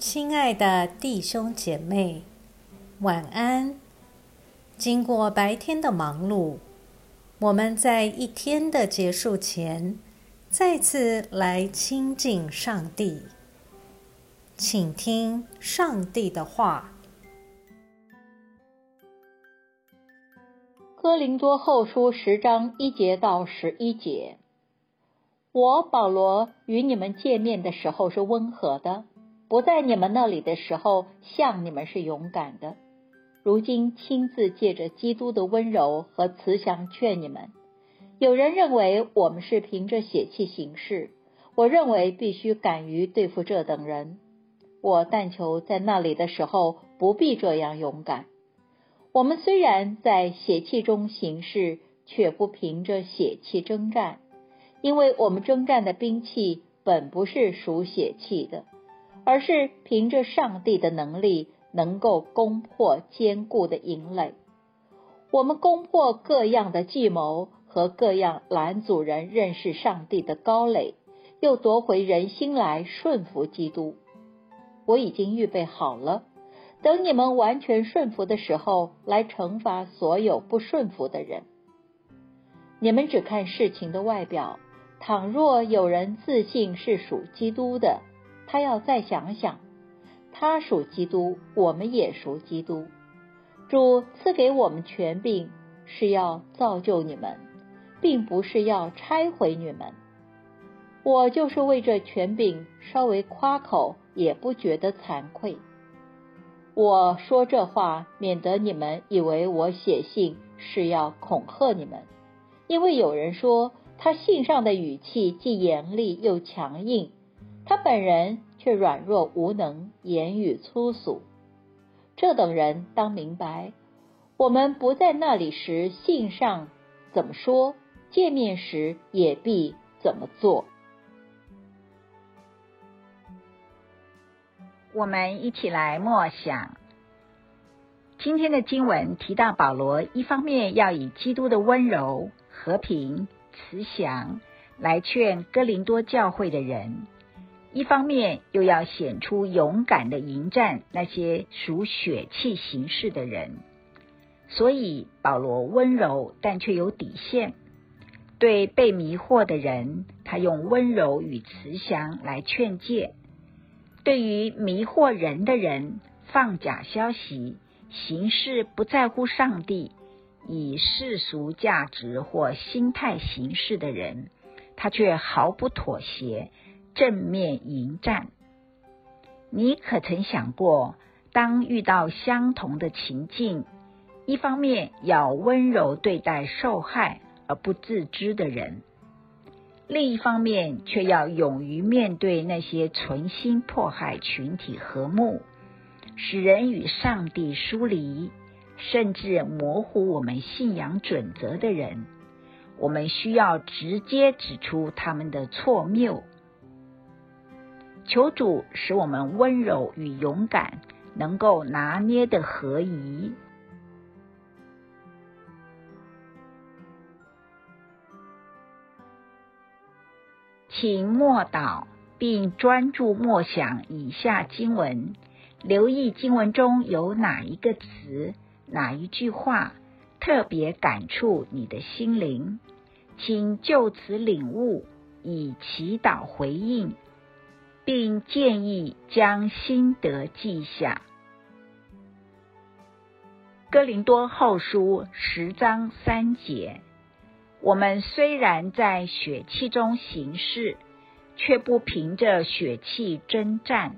亲爱的弟兄姐妹，晚安。经过白天的忙碌，我们在一天的结束前，再次来亲近上帝，请听上帝的话。哥林多后书十章一节到十一节。我保罗与你们见面的时候是温和的，不在你们那里的时候像你们是勇敢的。如今亲自借着基督的温柔和慈祥劝你们。有人认为我们是凭着血气行事，我认为必须敢于对付这等人。我但求在那里的时候不必这样勇敢。我们虽然在血气中行事，却不凭着血气征战。因为我们征战的兵器本不是属血气的，而是凭着上帝的能力，能够攻破坚固的营垒。我们攻破各样的计谋和各样拦阻人认识上帝的高垒，又夺回人心来顺服基督。我已经预备好了，等你们完全顺服的时候，来惩罚所有不顺服的人。你们只看事情的外表。倘若有人自信是属基督的，他要再想想，他属基督，我们也属基督。主赐给我们权柄，是要造就你们，并不是要拆毁你们。我就是为这权柄稍微夸口，也不觉得惭愧。我说这话，免得你们以为我写信是要恐吓你们，因为有人说。他信上的语气既严厉又强硬，他本人却软弱无能，言语粗俗。这等人当明白，我们不在那里时，信上怎么说，见面时也必怎么做。我们一起来默想今天的经文，提到保罗一方面要以基督的温柔、和平。慈祥来劝哥林多教会的人，一方面又要显出勇敢的迎战那些属血气行事的人。所以保罗温柔，但却有底线。对被迷惑的人，他用温柔与慈祥来劝诫；对于迷惑人的人，放假消息、行事不在乎上帝。以世俗价值或心态行事的人，他却毫不妥协，正面迎战。你可曾想过，当遇到相同的情境，一方面要温柔对待受害而不自知的人，另一方面却要勇于面对那些存心迫害群体和睦，使人与上帝疏离。甚至模糊我们信仰准则的人，我们需要直接指出他们的错谬。求主使我们温柔与勇敢能够拿捏的合宜。请默祷，并专注默想以下经文，留意经文中有哪一个词。哪一句话特别感触你的心灵？请就此领悟，以祈祷回应，并建议将心得记下。哥林多后书十章三节：我们虽然在血气中行事，却不凭着血气征战。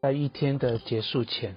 在一天的结束前，